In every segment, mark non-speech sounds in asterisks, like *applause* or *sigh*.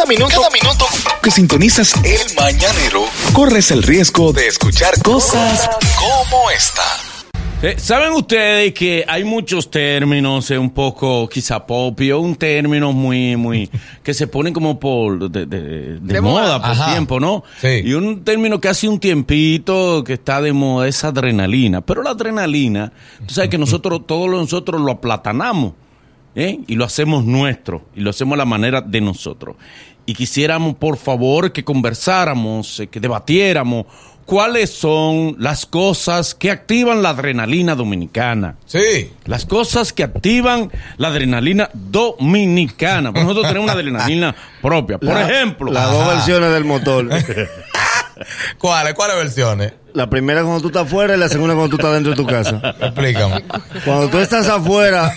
Cada minuto, cada minuto que sintonizas el mañanero, corres el riesgo de escuchar cosas como esta. Eh, ¿Saben ustedes que hay muchos términos eh, un poco quizá popio, un término muy, muy, que se ponen como por, de, de- de De moda, moda. por Ajá. tiempo, ¿no? Sí. Y un término que hace un tiempito que está de moda es adrenalina. Pero la adrenalina, tú sabes que nosotros, todos nosotros lo aplatanamos, ¿eh? Y lo hacemos nuestro, y lo hacemos a la manera de nosotros. Y quisiéramos, por favor, que conversáramos, eh, que debatiéramos cuáles son las cosas que activan la adrenalina dominicana. Sí. Las cosas que activan la adrenalina dominicana. Porque nosotros tenemos una adrenalina *laughs* propia. Por La- ejemplo, Las dos versiones del motor. *laughs* ¿Cuáles? ¿Cuáles versiones? La primera cuando tú estás afuera y la segunda cuando tú estás dentro de tu casa. Explícame. Cuando tú estás afuera,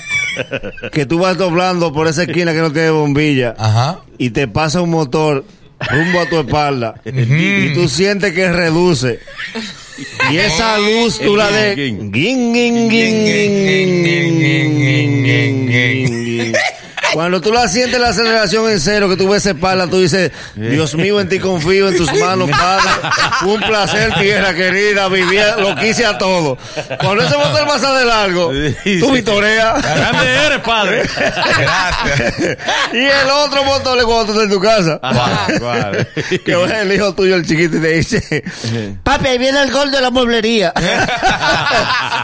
que tú vas doblando por esa esquina que no tiene bombilla Ajá. y te pasa un motor rumbo a tu espalda y tú sientes que reduce. Y esa luz tú la de... Cuando tú la sientes la aceleración en cero, que tú ves esa espalda, tú dices, Dios mío, en ti confío, en tus manos, Padre. Un placer, tierra querida, vivía, lo quise a todo. Cuando ese motor pasa de largo, tú vitoreas. Grande eres, Padre. Gracias. Y el otro motor le cuando tú estás en tu casa. Vale, vale. Que es el hijo tuyo, el chiquito, y te dice, papi, ahí viene el gol de la mueblería. *laughs*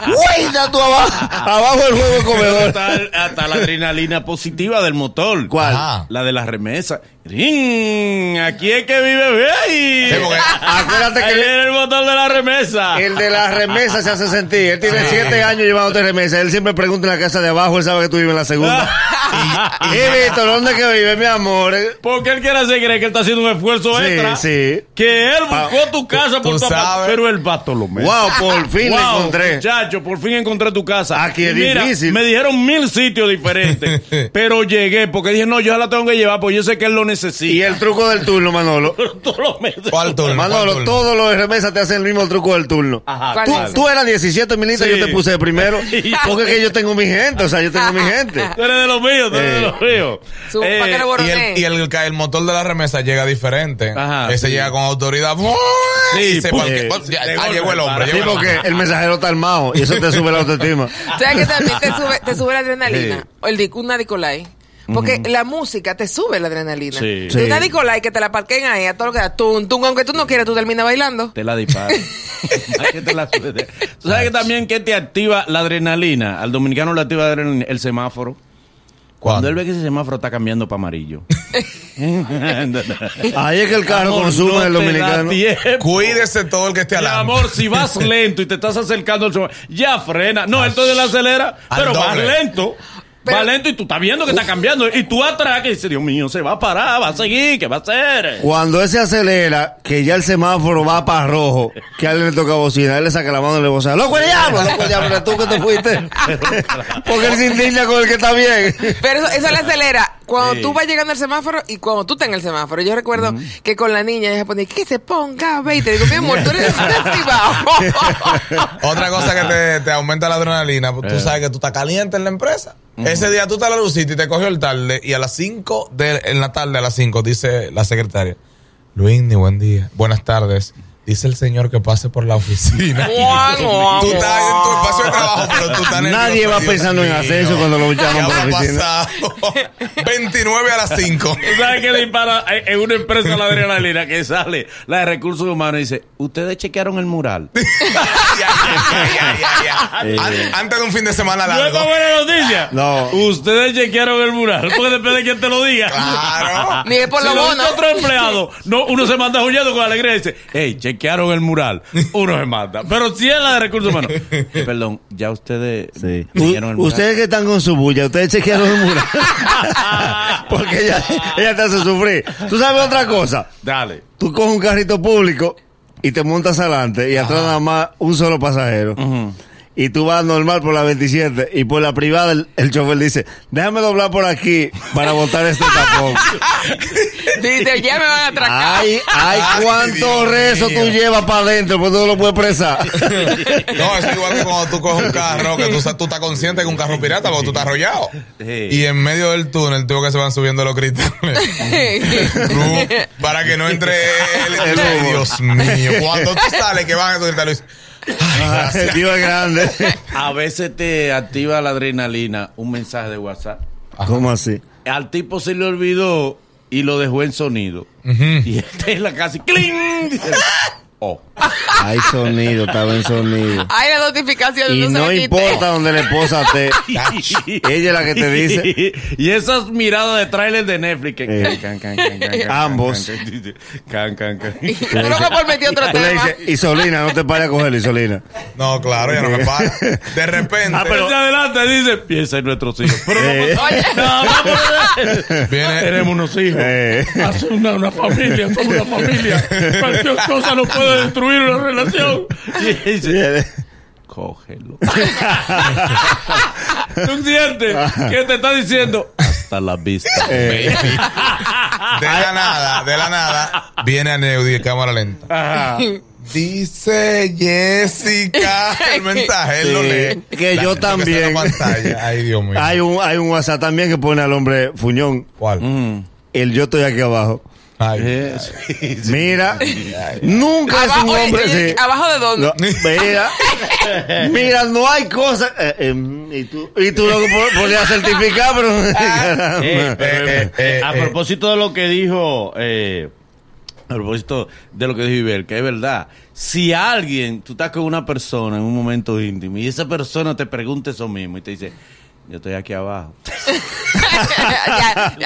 Güey, tú abajo, abajo el juego de comedor. Hasta la adrenalina positiva del motor. ¿Cuál? Ajá. La de la remesa. ¡Ring! Aquí es que vive Bey. Sí, porque- Acuérdate Ahí que viene el motor de la remesa. el de la remesa se hace sentir. Él tiene siete años llevándote remesa. Él siempre pregunta en la casa de abajo, él sabe que tú vives en la segunda. *laughs* y, y Víctor, ¿dónde que vive, mi amor? Porque él quiere hacer creer que él está haciendo un esfuerzo Sí, extra. sí. Que él buscó tu casa tú por tu. Pero el Bartolomé. Wow, por fin la encontré. Muchacho, por fin encontré tu casa. Aquí es mira, difícil. Me dijeron mil sitios diferentes. *laughs* pero llegué porque dije, no, yo la tengo que llevar porque yo sé que él lo necesita. Y el truco del turno, Manolo. *laughs* todos los meses. ¿Cuál turno? ¿Cuál Manolo, turno? todos los de remesa te hacen el mismo truco del turno. Ajá, ¿Cuál Tú, tú eras 17 militas, Sí. yo te puse de primero. *laughs* Porque es que yo tengo mi gente, o sea, yo tengo mi gente. Tú eres de los míos, tú eres de los míos. Su- Eh, ¿para qué lo Y el, y el, el motor de la remesa llega diferente. Ajá, Ese sí. llega con autoridad. Sí, se pues, eh, ya, ah, llegó el hombre. Sí, llegó porque el mensajero está armado y eso te sube la autoestima. *laughs* ¿Sabes que también te sube, te sube la adrenalina? Sí. O el una Nicolai. Porque la música te sube la adrenalina. Sí. Sí. Una Nicolai que te la parquen ahí a todo lo que da. Tum, tum, aunque tú no quieras, tú terminas bailando. Te la dispara. *laughs* ¿Qué te la sube? ¿Tú sabes que también que te activa la adrenalina? Al dominicano le activa la adrenalina, el semáforo. Cuando ¿Cuándo? él ve que ese semáforo está cambiando para amarillo. *laughs* Ahí es que el carro Amor, consume no el dominicano. Cuídese todo el que esté Mi adelante. amor, si vas *laughs* lento y te estás acercando al semáforo, ya frena. No, entonces él acelera, Al pero doble. lento. Pero- va lento y tú estás viendo que está cambiando. Y tú atrás que dices, Dios mío, se va a parar, va a seguir, ¿qué va a hacer? Cuando él se acelera, que ya el semáforo va para rojo, que a él le toca bocina, él le saca la mano y le vocea, ¡Loco el diablo! ¡Loco el diablo! ¿Eres tú que te fuiste? *laughs* Porque él se indigna con el que está bien. Pero eso, eso le acelera cuando Sí. tú vas llegando al semáforo y cuando tú estás en el semáforo. Yo recuerdo que con la niña ella se ponía, que se ponga, ve, y te digo, mi amor, tú eres. *laughs* Otra cosa que te, te aumenta la adrenalina, pues, tú Eh. sabes que tú estás caliente en la empresa. Ese día tú a la lucita y te cogió el tarde y a las 5 de en la tarde, a las 5, dice la secretaria, Luis, ni buen día, buenas tardes. Dice el señor que pase por la oficina. Guau, *laughs* guau, tú estás en tu espacio de trabajo, pero tú estás nervioso. Nadie va Dios pensando en mío. hacer eso cuando lo llaman ¿Qué por la oficina. pasado? 29 *laughs* a las 5. *laughs* ¿Tú sabes que dispara en- en una empresa la adrenalina que sale la de recursos humanos y dice, ustedes chequearon el mural? An- Antes de un fin de semana ¿No largo. es buena noticia? No. Ustedes chequearon el mural, porque depende de quién te lo diga. Claro. Ni es por si lo bono. otro empleado, no, uno se manda huyendo con alegría y dice, hey, chequearon el mural. *laughs* Uno se manda. Pero si es la de recursos humanos. *laughs* Eh, Perdón, ya ustedes Sí. chequearon el U- mural. ustedes que están con su bulla, ustedes chequearon el mural. *laughs* Porque ella, ella te hace sufrir. ¿Tú sabes otra cosa? Dale. Tú coges un carrito público y te montas adelante y atrás nada más un solo pasajero. Ujú. Y tú vas normal por la 27 y por la privada el, el chofer dice, déjame doblar por aquí para botar este tapón. *laughs* Dice, ya me van a atracar. Ay, ay, cuánto rezo mío. tú llevas para adentro, pues tú no lo puedes presar. *laughs* No, es igual que cuando tú coges un carro, que tú, tú estás consciente que un carro pirata porque tú estás arrollado. Sí. Y en medio del túnel, tú que se van subiendo los cristales. *laughs* Para que no entre el, El Ay, humo. Dios mío. Cuando tú sales, que van a tu *laughs* Dios es grande. A veces te activa la adrenalina un mensaje de WhatsApp. ¿Cómo así? Al tipo se le olvidó y lo dejó en sonido. Y este en la casa y ¡cling! *laughs* Dice, oh. Hay sonido, estaba en sonido. Hay la notificación. Y no, no importa donde la esposa esté. Ella es la que te dice. Y esas miradas de tráiler de Netflix. que Eh. can, can, can, Ambos. can, can, can. Creo que por meter otro tema. dices, Isolina, no te pares a coger Isolina. No, claro, ya no me para. De repente, Ah, pero se y dice, piensa en nuestros hijos. Pero Eh. no, viene. Tenemos unos hijos. Eh. Hace una, una familia, somos una familia. Cualquier cosa nos puede destruir una relación. *laughs* Y dice, cógelo. ¿Tú sientes que te está diciendo? Hasta la vista. Eh. De la nada, de la nada, viene a Neudi de cámara lenta. Ajá. Dice Jessica *laughs* el mensaje, él lo lee. que yo también. Ay, Dios mío. Hay un, hay un WhatsApp también que pone al hombre fuñón. ¿Cuál? Mm. El yo estoy aquí abajo. Ay, Eh, sí, sí. Mira, nunca es un hombre. oye, sí. ¿Abajo de dónde? No, mira, *laughs* mira, no hay cosa. eh, eh, y tú, y tú lo podías certificar, pero. *laughs* *laughs* Eh, Eh, eh, eh, a propósito de lo que dijo, eh, a propósito de lo que dijo Iber, que es verdad, si alguien, tú estás con una persona en un momento íntimo y esa persona te pregunta eso mismo y te dice, yo estoy aquí abajo,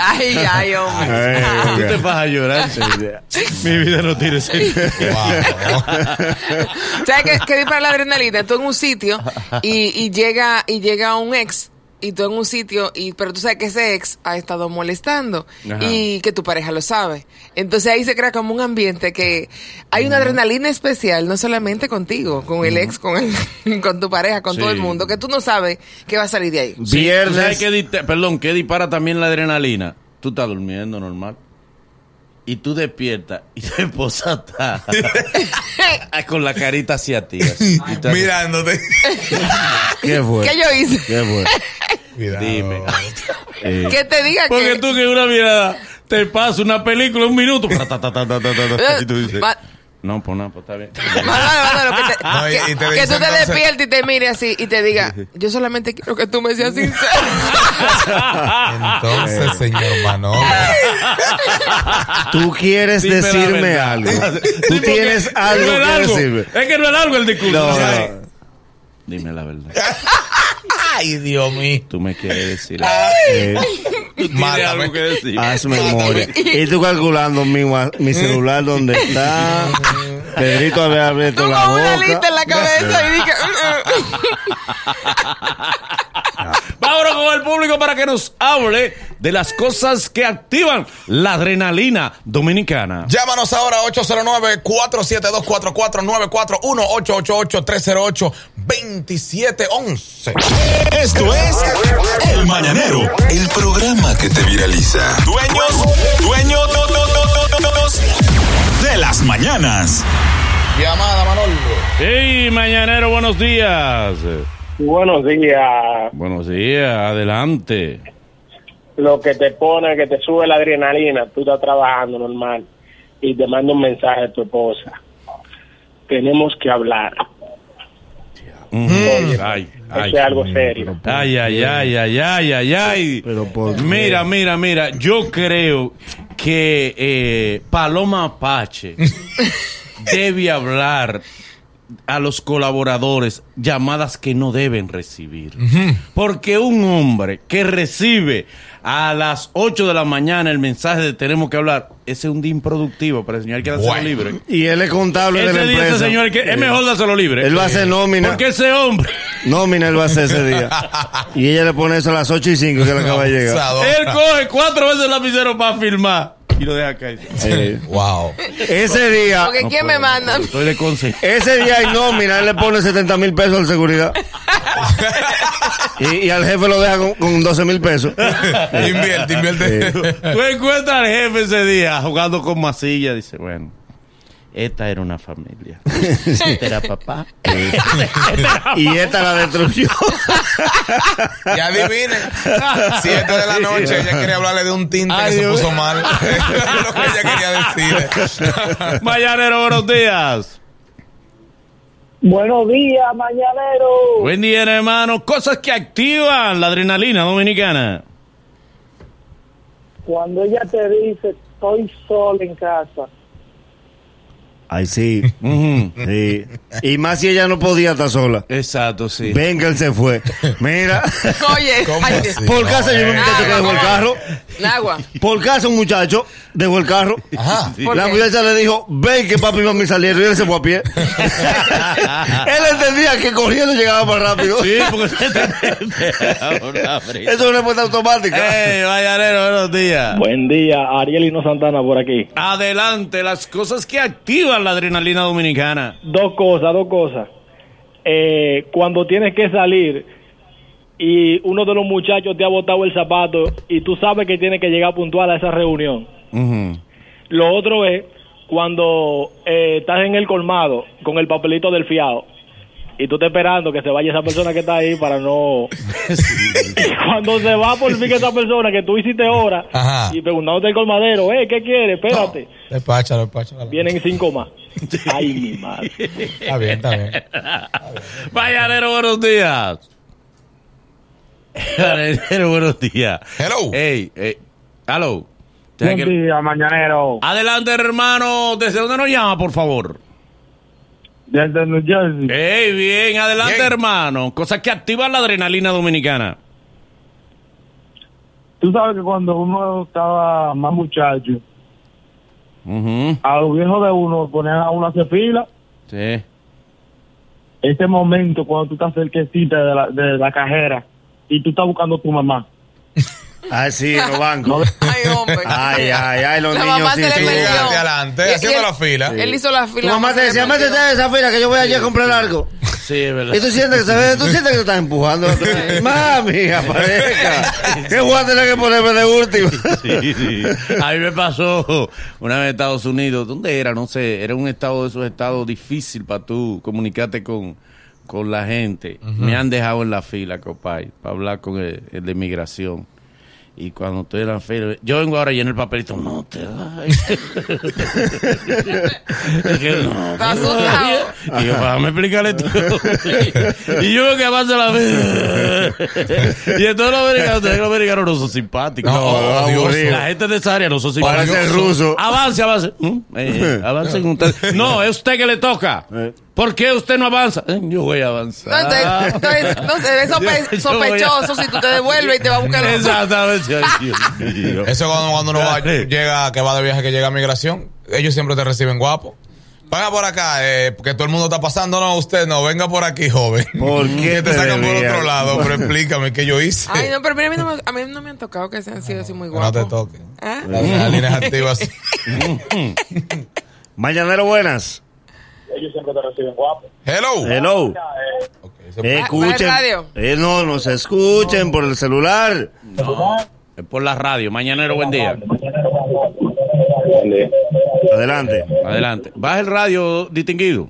ay, ay, hombre. Ay, tú te vas a llorar. *laughs* Mi vida no tiene sentido. wow. ¿Sabes qué, qué dispara la adrenalina? Tú en un sitio y, y llega y llega un ex y tú en un sitio y pero tú sabes que ese ex ha estado molestando Ajá. y que tu pareja lo sabe. Entonces ahí se crea como un ambiente que hay una adrenalina especial, no solamente contigo, con el ex, con el, *laughs* con tu pareja, con Sí. todo el mundo, que tú no sabes qué va a salir de ahí. Sí, ¿tú Viernes. ¿Sabes qué, di- perdón, qué dispara también la adrenalina? Tú estás durmiendo normal. Y tú despiertas y tu esposa está *laughs* con la carita hacia ti. así. *laughs* Mirándote. ¿Qué fue? ¿Qué yo hice? ¿Qué fue? Cuidado. Dime. *laughs* Eh, Que te diga Porque que... tú que una mirada te pasa una película un minuto. Y tú dices, no, pues nada, pues está bien. Mándalo, mándalo, que, te- No, y- que- y te que dice tú te despiertes y te mire así y te diga, yo solamente quiero que tú me seas sincero. Entonces, señor Manolo. Tú quieres Dime decirme algo. Tú tienes algo es que algo. decirme. Es que no es algo el discurso. No, no. Dime la verdad. *laughs* Ay, Dios mío. Tú me quieres decir algo. Eh, Tú tienes Mátame. algo que decir. haz memoria. Y tú calculando mi, mi celular donde *laughs* está. Pedrito había abierto la con una lista boca. en la cabeza y dije, *laughs* Vámonos con el público para que nos hable de las cosas que activan la adrenalina dominicana. Llámanos ahora 809-472-4494-1-888-308-2711. Esto es El Mañanero, el programa que te viraliza. Dueños, dueños de las mañanas. Llamada, Manolo. Hey, mañanero, buenos días. Buenos días. Buenos días, adelante. Lo que te pone, que te sube la adrenalina, tú estás trabajando normal y te manda un mensaje a tu esposa. Tenemos que hablar. Mm, Ay, ay. Eso es algo serio. Ay, ay, ay, ay, ay, ay, ay. Pero ¿por qué? Mira, mira, mira. Yo creo que eh, Paloma Apache *laughs* debe hablar a los colaboradores llamadas que no deben recibir. Porque un hombre que recibe a las 8 de la mañana el mensaje de tenemos que hablar, ese es un día improductivo para el señor que dárselo Bueno. libre. Y él es contable de la Ese día empresa. ese señor que es mejor dárselo libre. Él va a hacer nómina. Porque ese hombre Nómina él va a hacer ese día. *laughs* Y ella le pone eso a las 8 y 5 que le acaba de llegar. Él coge cuatro veces el lapicero para filmar. Y lo deja caer. Eh, Wow. ese día, Porque ¿quién me manda? Estoy de consejo. ese día hay nómina, él le pone 70 mil pesos al seguridad. y, y al jefe lo deja con, con 12 mil pesos. invierte, invierte. Tú encuentras al jefe ese día jugando con masilla. Dice, bueno, esta era una familia. *laughs* Este era papá. *laughs* y esta la destruyó. Y adivinen, siete de la noche, ella quería hablarle de un tinte Ay, que se puso mal. Eso es *laughs* lo que ella quería decir. Mañanero, buenos días. Buenos días, mañanero. Buen día, hermano. Cosas que activan la adrenalina dominicana. Cuando ella te dice, estoy sola en casa. Ay, sí. Y más si ella no podía estar sola. Exacto, sí. Venga, él se fue. Mira, *laughs* Oye, *laughs* ¿Cómo ay, así? por casa hay un No, muchacho que dejó el carro. Agua. Por casa un muchacho dejó el carro. Ajá. ¿Por La muchacha le dijo, ven que papi y mami salieron y él se fue a pie. *laughs* él entendía que corriendo llegaba más rápido. Sí, porque se. Eso es una respuesta automática. Hey, Mañanero, buenos días. Buen día, Arielino Santana por aquí. Adelante, las cosas que activan la adrenalina dominicana. Dos cosas, dos cosas. Eh, cuando tienes que salir y uno de los muchachos te ha botado el zapato y tú sabes que tienes que llegar puntual a esa reunión. Lo otro es cuando eh, estás en el colmado con el papelito del fiado y tú estás esperando que se vaya esa persona que está ahí para no... *laughs* Y *laughs* cuando se va por fin esa persona que tú hiciste hora Ajá. y preguntándote el colmadero, eh, ¿qué quiere? Espérate. Despáchalo, despáchalo. Vienen cinco más. *laughs* Ay, mi madre. Está bien, está bien. Mañanero, buenos días. Mañanero, buenos días. Hello. Hey, hey, hello. ¿Sabes que- día, mañanero. Adelante, hermano. ¿Desde dónde nos llama, por favor? Desde New Jersey. Hey, bien, adelante, Bien. hermano. Cosas que activan la adrenalina dominicana. Tú sabes que cuando uno estaba más muchacho, a los viejos de uno ponían a uno a hacer fila. Sí. Ese momento cuando tú estás cerquecita de la, de la cajera y tú estás buscando a tu mamá. *laughs* Ay, sí, en los bancos. Ay, hombre. Ay, ay, ay, los La niños mamá sí, se sí. Adelante, haciendo él- la fila. Él hizo la Tu fila. mamá te decía, métete en esa fila que yo voy allí a comprar algo. Sí, es verdad. Y tú sientes que, ¿sabes? Tú sientes que te estás empujando. Mami, aparezca. ¿Qué voy a tener que ponerme de último? Sí, sí. A mí me pasó una vez en Estados Unidos. ¿Dónde era? No sé. Era un estado de esos estados difícil para tú comunicarte con, con la gente. Me han dejado en la fila, copay, para hablar con el, el de inmigración. Y cuando estoy en la fila, yo vengo ahora y en el papelito, no te vayas. *laughs* Es que no, vayas. Y yo, déjame explicarle tú. *laughs* y yo veo que avanza la fila. *laughs* y en todos los americanos, ustedes los americanos no son simpáticos. No, Oh, Dios. La gente de esa área no son simpáticos. Parece ruso. Avance, avance. Mm, eh, ustedes. No, es usted que le toca. ¿Por qué usted no avanza? Eh, yo voy a avanzar. No, entonces, entonces, *laughs* no sope- a- sospechoso si tú te devuelves y te va a buscar el Exactamente. Eso cuando, cuando uno va, llega, que va de viaje, que llega a migración, ellos siempre te reciben guapo. Venga por acá, eh, porque todo el mundo está pasando. No, usted no, venga por aquí, joven. ¿Por *laughs* qué te te sacan por otro lado, pero *laughs* explícame qué yo hice. Ay, no, pero mira, a mí no me, a mí no me han tocado que sean sido así muy Que no guapos. te toque. ¿Ah? Las adrenalinas activas. Mañanero, buenas. Ellos siempre te reciben guapo. Hello. Hello. Ok, se- Escuchen. radio? Eh, no, no se escuchen por el celular. Es por la radio. Mañanero, buen día. Adelante. Adelante. Baja el radio distinguido.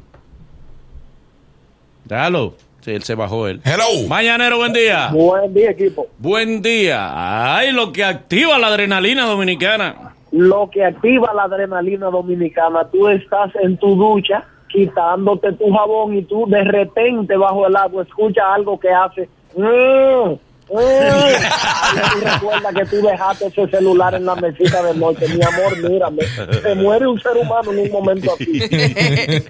Déjalo. Sí, él se bajó él. Hello. Mañanero, buen día. Buen día, equipo. Buen día. Ay, lo que activa la adrenalina dominicana. Lo que activa la adrenalina dominicana, tú estás en tu ducha quitándote tu jabón y tú de repente bajo el agua escuchas algo que hace. "Mm, mm". Ahí *laughs* tú recuerdas que tú dejaste ese celular en la mesita de noche. Mi amor, mírame. Se muere un ser humano en un momento así. Eh,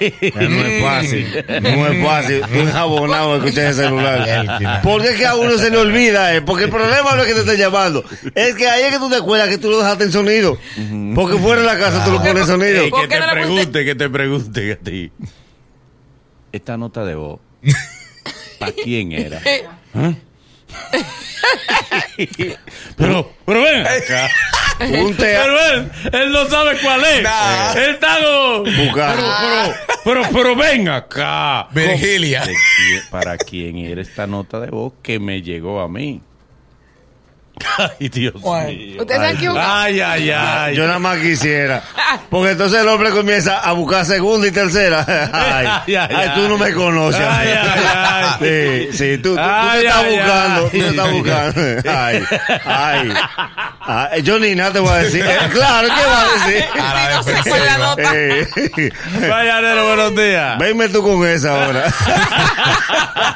*laughs* No es fácil. No es fácil. Un jabonado escuchar ese celular. Porque es que a uno se le olvida, eh? Porque el problema no es que te estén llamando. Es que ahí es que tú te acuerdas que tú lo dejaste en sonido. Porque fuera de la casa tú lo pones en sonido. ¿Por que qué te pregunte, que te pregunte a ti. Esta nota de voz, *laughs* ¿para quién era? ¿Ah? Pero, pero ven acá. Un te- Pero él, él no sabe cuál es. Nah. Él está. Pero, pero, pero, pero ven acá. Virgilia. ¿De quién- ¿Para quién era esta nota de voz que me llegó a mí? *laughs* Ay, Dios Bueno. mío. Ustedes han equivocado. Ay, ay, ay. Yo nada más quisiera. Porque entonces el hombre comienza a buscar segunda y tercera. *laughs* Ay, Ay, ay, ay, tú no me conoces. Ay, ay, Sí, ay. sí, tú, tú, tú Ay, te estás ay, buscando. ay. Tú te estás buscando. Ay, ay. ay yo ni nada te voy a decir. Eh, claro, ¿qué vas a decir? *laughs* A la Sí, no sé cuál es la defensiva. nota. Eh, Vaya, Nero, buenos días. Venme tú con esa ahora.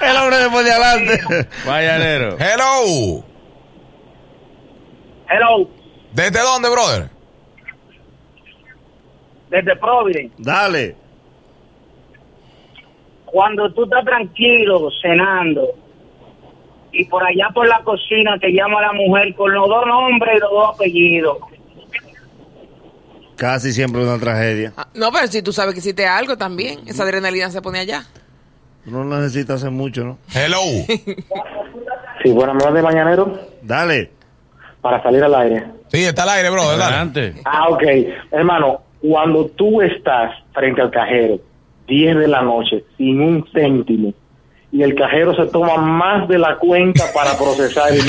el hombre después de adelante. Vaya, Nero. Hello. Hello, ¿Desde dónde, brother? desde Providence. Dale. Cuando tú estás tranquilo cenando y por allá por la cocina te llama la mujer con los dos nombres y los dos apellidos. Casi siempre una tragedia. Ah, No, pero si tú sabes que hiciste algo también, esa adrenalina se pone allá. No necesitas hacer mucho, ¿no? Hello. *laughs* Sí, buenas noches, mañanero, Dale. Para salir al aire. Sí, está al aire, dale. Adelante. Ah, ok. Hermano, cuando tú estás frente al cajero, 10 de la noche, sin un céntimo, y el cajero se toma más de la cuenta para procesar el... *laughs*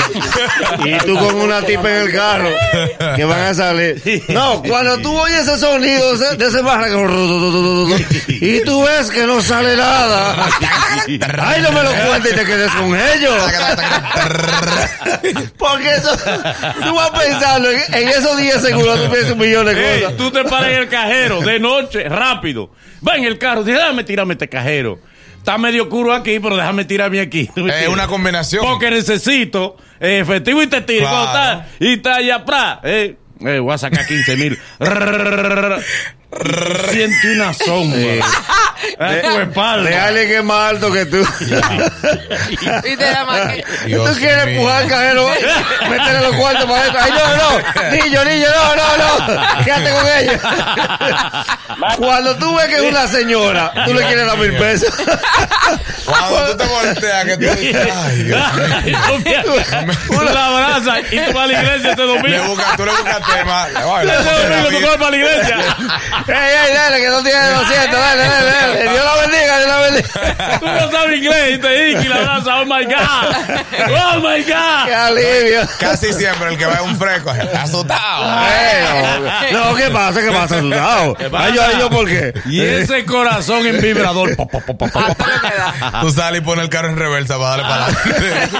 Y tú con una tipa en el carro que van a salir. No, cuando tú oyes ese sonido de ese- barra *laughs* y tú ves que no sale nada. Ay, no me lo cuentes y te quedes con ellos. *laughs* Porque eso, tú vas pensando en, en esos 10 segundos, tú piensas un millón de cosas. tú te paras en el cajero de noche, rápido. Va en el carro, dice, déjame tirarme este cajero. Está medio oscuro aquí, pero déjame tirarme aquí. Es una combinación. Porque necesito eh, efectivo y te tiro. Claro. está- Y está allá atrás. Eh, eh, voy a sacar 15 mil. *laughs* Siente una sombra. En tu espalda. De alguien que es más alto que tú. Y te da más que- Dios tú quieres empujar al cajero, métele los cuartos para adentro. Ay, no, no, niño, niño, no, no, no. Quédate con ella. Cuando tú ves que es una señora, tú le quieres dar mil pesos. Cuando tú te volteas, que tú dices, ay, Dios mío. Tú la abrazas y tú vas a la iglesia este Le domingo. tú le buscas tema. Le Este domingo tú vas para la iglesia. Ey, ey, dale, que no tiene 200, dale, dale, dale. Dios la bendiga, Dios la bendiga. Tú no sabes inglés y te dices y la abrazas. Oh my God. Oh my Qué God. alivio. Casi siempre el que va es un fresco, asustado. Ey, no, no, ¿qué pasa? ¿Qué pasa? Asustado. Ay, yo, ay, yo, ¿por qué? Y ese corazón en vibrador. Pa, pa, pa. Tú sales y pones el carro en reversa para darle para adelante.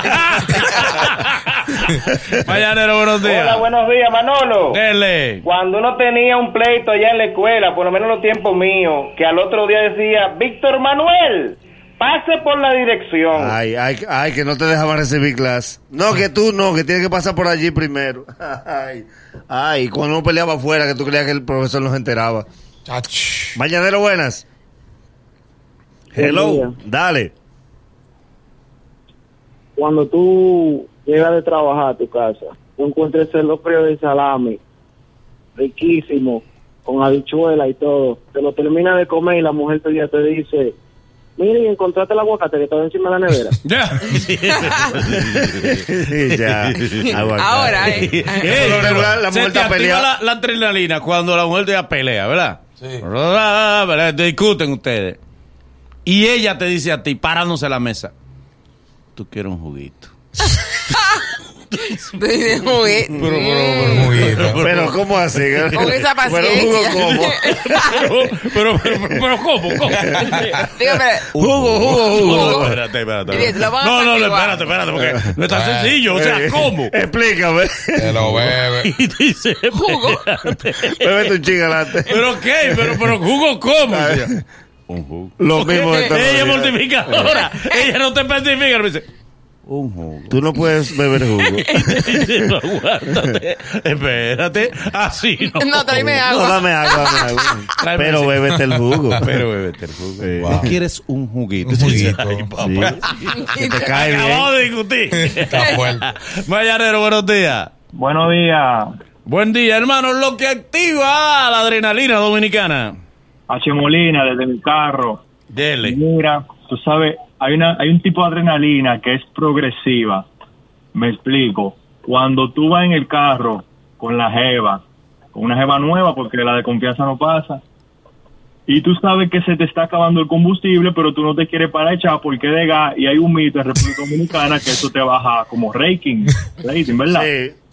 *laughs* *laughs* Mañanero, buenos días. buenos días, Manolo. Dele. Cuando uno tenía un pleito allá en la escuela, por lo menos en los tiempos míos, que al otro día decía, Víctor Manuel, pase por la dirección. Ay, ay, ay, que no te dejaban recibir clase. No, que tú no, que tienes que pasar por allí primero. *laughs* Ay, ay, cuando uno peleaba afuera, que tú creías que el profesor nos enteraba. Chach. Mañanero, buenas. Buen Hello, dale. Cuando tú llegas de trabajar a tu casa, tú encuentres el frío de salami, riquísimo, con habichuela y todo, te lo terminas de comer y la mujer te, te dice, mire, encontraste el aguacate que estaba encima de la nevera. *laughs* Ya. ya. aguacate. Ahora, eh. Ey, Por lo regular, la se mujer te está activa peleada. la, la adrenalina cuando la mujer te da pelea, ¿verdad? Sí. ¿Verdad? Discuten ustedes. Y ella te dice a ti, parándose a la mesa, tú quieres un juguito. *laughs* Tú dices, "Uy, Pero, pero, mm". Juguito. Pero, ¿cómo así? Con esa Pero, paciencia. ¿cómo? pero, pero, pero, pero, ¿cómo? ¿Cómo? Digo, pero, Jugo, jugo, jugo. espérate, espérate. No, no, no, espérate, espérate, porque no es tan sencillo. O sea, Eh, ¿cómo? Explícame. Te lo bebe. *laughs* Y dice, Jugo. Bébete un ching adelante. ¿Pero qué? ¿Pero, pero jugo cómo? Un jugo. Lo mismo Ella es multiplicadora. *laughs* Ella no te especifica. Me dice, un jugo. Tú no puedes beber jugo. *laughs* No, aguántate. Espérate. Así no. No, tráeme No, agua. dame agua, dame agua. Pero ese- bébete el jugo. Pero bebete el jugo. Sí. ¿No quieres un juguito? Un juguito. Ay, papá. Que te cae Acabamos bien. de discutir. Está fuerte. *laughs* Mayanero, buenos días. Buenos días, Buen día, hermano. Lo que activa la adrenalina dominicana. H. Molina desde mi carro. Dele. Mira, tú sabes, hay una hay un tipo de adrenalina que es progresiva. Me explico. Cuando tú vas en el carro con la jeva, con una jeva nueva, porque la de confianza no pasa, y tú sabes que se te está acabando el combustible, pero tú no te quieres para echar porque de gas, y hay un mito en República Dominicana que eso te baja como rating *laughs* ¿verdad? Sí.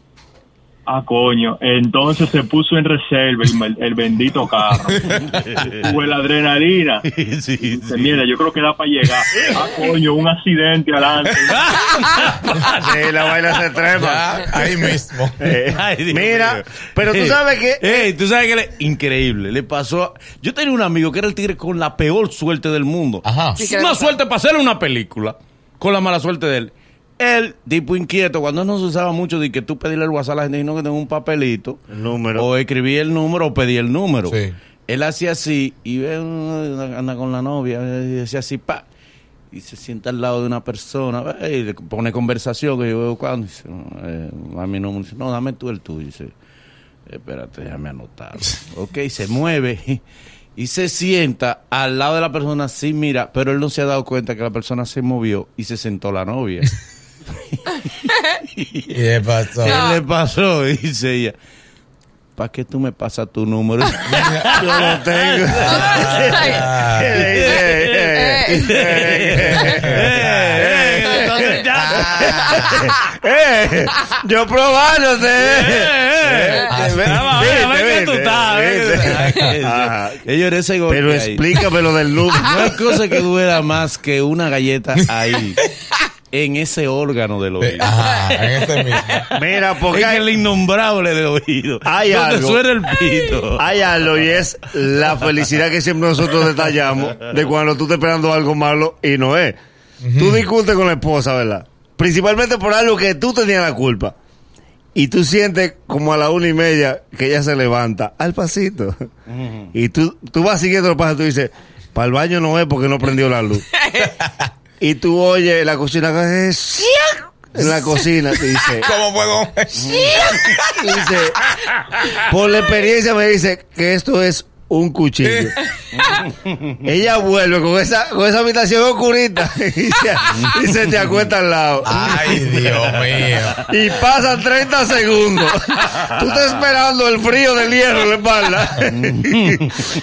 Ah, coño. Entonces se puso en reserva el, el bendito carro. *laughs* Tuve la adrenalina. Sí, Dice, mira, yo creo que da para llegar. Ah, coño, un accidente adelante. *laughs* Sí, la vaina se trepa. Ahí mismo. *laughs* Eh, Ay, Mira, mío. pero tú Eh, sabes que... eh, tú sabes que le- increíble. Le pasó. a- Yo tenía un amigo que era el tigre con la peor suerte del mundo. Ajá. Sí, una suerte para hacer una película con la mala suerte de él. El tipo inquieto, cuando no se usaba mucho de que tú pedirle el WhatsApp a la gente, no que tenga un papelito. El número. O escribí el número o pedí el número. Sí. Él hacía así y ve, uno anda con la novia y decía así, pa. Y se sienta al lado de una persona ve, y le pone conversación. Que yo veo cuando dice, no, eh, a mi número. Dice, no, dame tú el tuyo. Dice, espérate, déjame anotar. *laughs* ok, se mueve y se sienta al lado de la persona así, mira, pero él no se ha dado cuenta que la persona se movió y se sentó la novia. *laughs* ¿Y qué pasó? ¿Qué le pasó? Dice ella. ¿Para qué tú me pasas tu número? Yo lo tengo. Ah. Eh, eh, eh, yo probándote. Eh, Vamos, a ver tú estás. a ver qué tú viste. estás. Ajá. Ellos eran ese golpe Pero explícame lo del número. No hay cosa que duela más que una galleta ahí. En ese órgano del oído. Ajá, en ese mismo. Mira, porque hay, el innombrable del oído. Hay donde algo. suena el pito. hay algo y es la felicidad que siempre nosotros detallamos de cuando tú estás esperando algo malo y no es. Tú discutes con la esposa, ¿verdad? Principalmente por algo que tú tenías la culpa. Y tú sientes como a la una y media que ella se levanta al pasito. Y tú, tú vas siguiendo los pasos y tú dices, para el baño no es porque no prendió la luz. *laughs* y tú oyes la cocina que es en la cocina. Te dice, *laughs* ¿Cómo puedo? dice, por la experiencia me dice que esto es un cuchillo. *laughs* Ella vuelve con esa, con esa habitación oscurita *laughs* y se, y se te acuesta al lado. Ay, Dios mío. Y pasan 30 segundos. Tú estás esperando el frío del hierro en la espalda.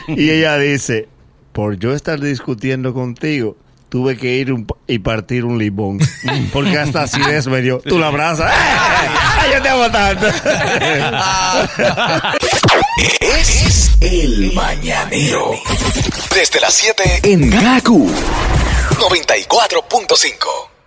y ella dice, por yo estar discutiendo contigo, tuve que ir un y partir un limón. *laughs* Porque hasta acidez me dio. Tú la abrazas. ¡Ay, yo te amo tanto! *laughs* Es el mañanero. Desde las 7 en Gaku 94.5.